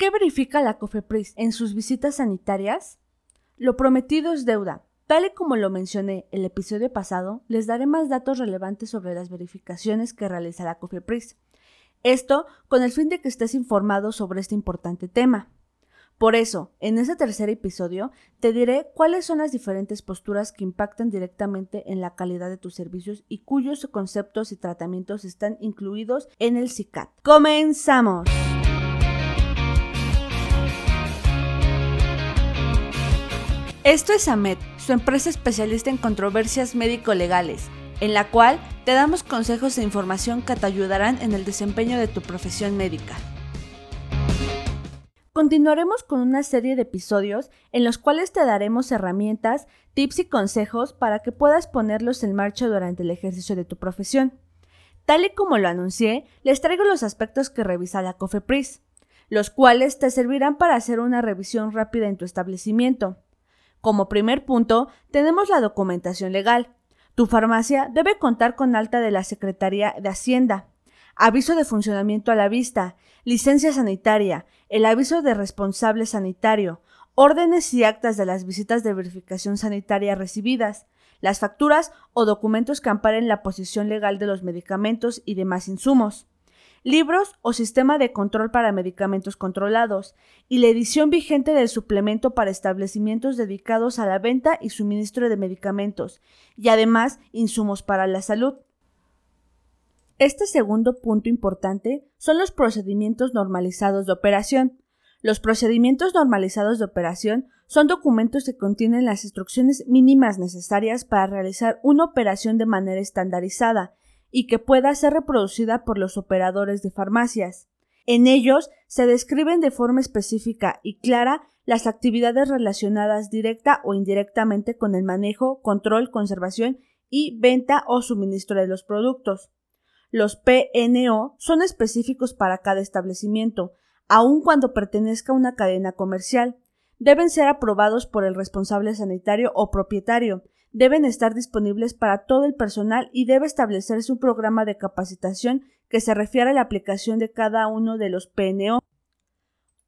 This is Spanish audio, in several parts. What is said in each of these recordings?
¿Qué verifica la COFEPRIS en sus visitas sanitarias? Lo prometido es deuda. Tal y como lo mencioné el episodio pasado, les daré más datos relevantes sobre las verificaciones que realiza la COFEPRIS. Esto con el fin de que estés informado sobre este importante tema. Por eso, en ese tercer episodio, te diré cuáles son las diferentes posturas que impactan directamente en la calidad de tus servicios y cuyos conceptos y tratamientos están incluidos en el CICAT. ¡Comenzamos! Esto es AMED, su empresa especialista en controversias médico-legales, en la cual te damos consejos e información que te ayudarán en el desempeño de tu profesión médica. Continuaremos con una serie de episodios en los cuales te daremos herramientas, tips y consejos para que puedas ponerlos en marcha durante el ejercicio de tu profesión. Tal y como lo anuncié, les traigo los aspectos que revisa la COFEPRIS, los cuales te servirán para hacer una revisión rápida en tu establecimiento. Como primer punto, tenemos la documentación legal. Tu farmacia debe contar con alta de la Secretaría de Hacienda, aviso de funcionamiento a la vista, licencia sanitaria, el aviso de responsable sanitario, órdenes y actas de las visitas de verificación sanitaria recibidas, las facturas o documentos que amparen la posición legal de los medicamentos y demás insumos, libros o sistema de control para medicamentos controlados, y la edición vigente del suplemento para establecimientos dedicados a la venta y suministro de medicamentos, y además insumos para la salud. Este segundo punto importante son los procedimientos normalizados de operación. Los procedimientos normalizados de operación son documentos que contienen las instrucciones mínimas necesarias para realizar una operación de manera estandarizada y que pueda ser reproducida por los operadores de farmacias. En ellos se describen de forma específica y clara las actividades relacionadas directa o indirectamente con el manejo, control, conservación y venta o suministro de los productos. Los PNO son específicos para cada establecimiento, aun cuando pertenezca a una cadena comercial. Deben ser aprobados por el responsable sanitario o propietario, deben estar disponibles para todo el personal y debe establecerse un programa de capacitación que se refiera a la aplicación de cada uno de los PNO.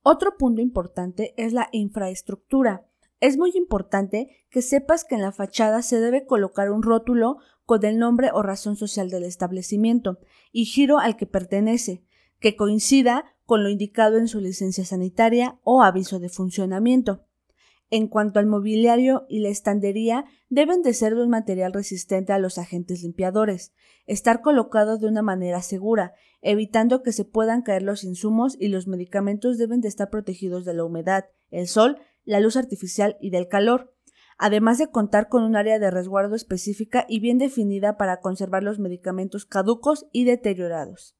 Otro punto importante es la infraestructura. Es muy importante que sepas que en la fachada se debe colocar un rótulo con el nombre o razón social del establecimiento y giro al que pertenece, que coincida con lo indicado en su licencia sanitaria o aviso de funcionamiento. En cuanto al mobiliario y la estandería, deben de ser de un material resistente a los agentes limpiadores, estar colocados de una manera segura, evitando que se puedan caer los insumos y los medicamentos deben de estar protegidos de la humedad, el sol, la luz artificial y del calor además de contar con un área de resguardo específica y bien definida para conservar los medicamentos caducos y deteriorados.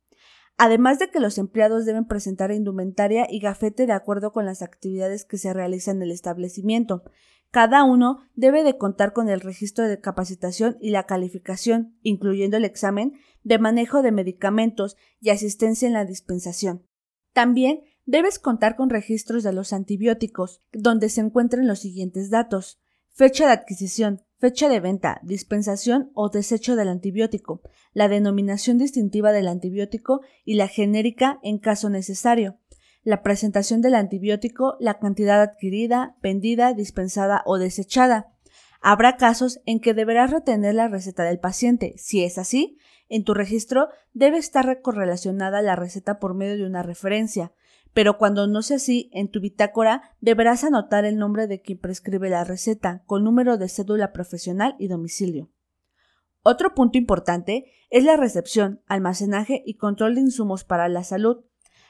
Además de que los empleados deben presentar indumentaria y gafete de acuerdo con las actividades que se realizan en el establecimiento. Cada uno debe de contar con el registro de capacitación y la calificación, incluyendo el examen de manejo de medicamentos y asistencia en la dispensación. También debes contar con registros de los antibióticos, donde se encuentren los siguientes datos fecha de adquisición, fecha de venta, dispensación o desecho del antibiótico, la denominación distintiva del antibiótico y la genérica en caso necesario, la presentación del antibiótico, la cantidad adquirida, vendida, dispensada o desechada. Habrá casos en que deberás retener la receta del paciente. Si es así, en tu registro debe estar correlacionada la receta por medio de una referencia, pero cuando no sea así, en tu bitácora deberás anotar el nombre de quien prescribe la receta, con número de cédula profesional y domicilio. Otro punto importante es la recepción, almacenaje y control de insumos para la salud.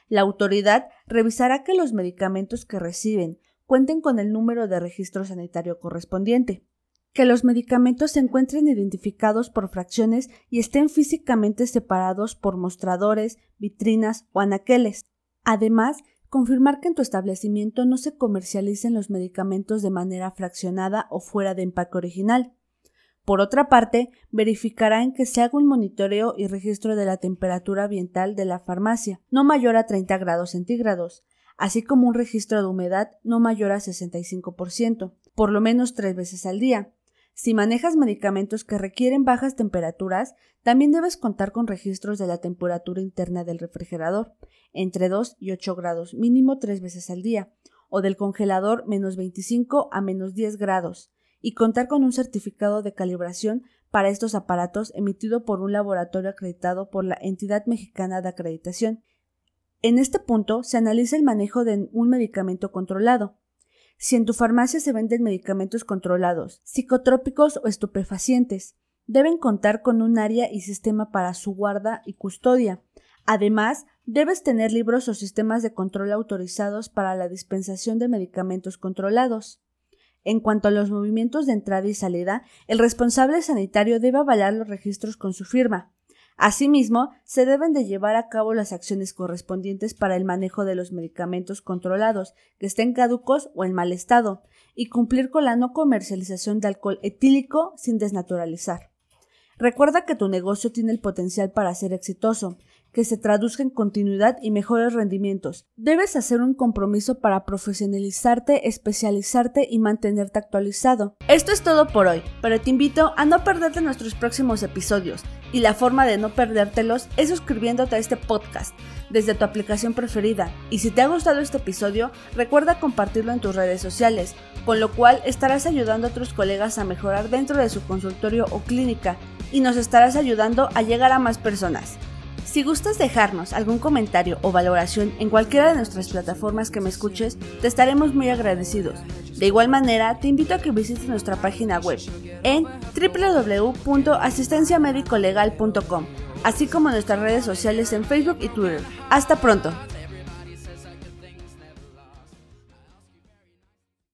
La autoridad revisará que los medicamentos que reciben cuenten con el número de registro sanitario correspondiente, que los medicamentos se encuentren identificados por fracciones y estén físicamente separados por mostradores, vitrinas o anaqueles, Además, confirmar que en tu establecimiento no se comercialicen los medicamentos de manera fraccionada o fuera de empaque original. Por otra parte, verificará en que se haga un monitoreo y registro de la temperatura ambiental de la farmacia, no mayor a 30 grados centígrados, así como un registro de humedad no mayor a 65%, por lo menos tres veces al día. Si manejas medicamentos que requieren bajas temperaturas, también debes contar con registros de la temperatura interna del refrigerador, entre 2 y 8 grados, mínimo 3 veces al día, o del congelador menos 25 a menos 10 grados, y contar con un certificado de calibración para estos aparatos emitido por un laboratorio acreditado por la entidad mexicana de acreditación. En este punto se analiza el manejo de un medicamento controlado, si en tu farmacia se venden medicamentos controlados, psicotrópicos o estupefacientes, deben contar con un área y sistema para su guarda y custodia. Además, debes tener libros o sistemas de control autorizados para la dispensación de medicamentos controlados. En cuanto a los movimientos de entrada y salida, el responsable sanitario debe avalar los registros con su firma. Asimismo, se deben de llevar a cabo las acciones correspondientes para el manejo de los medicamentos controlados que estén caducos o en mal estado, y cumplir con la no comercialización de alcohol etílico sin desnaturalizar. Recuerda que tu negocio tiene el potencial para ser exitoso, que se traduzca en continuidad y mejores rendimientos. Debes hacer un compromiso para profesionalizarte, especializarte y mantenerte actualizado. Esto es todo por hoy, pero te invito a no perderte nuestros próximos episodios y la forma de no perdértelos es suscribiéndote a este podcast desde tu aplicación preferida. Y si te ha gustado este episodio, recuerda compartirlo en tus redes sociales, con lo cual estarás ayudando a otros colegas a mejorar dentro de su consultorio o clínica y nos estarás ayudando a llegar a más personas. Si gustas dejarnos algún comentario o valoración en cualquiera de nuestras plataformas que me escuches, te estaremos muy agradecidos. De igual manera, te invito a que visites nuestra página web en www.asistenciamedicolegal.com, así como nuestras redes sociales en Facebook y Twitter. Hasta pronto.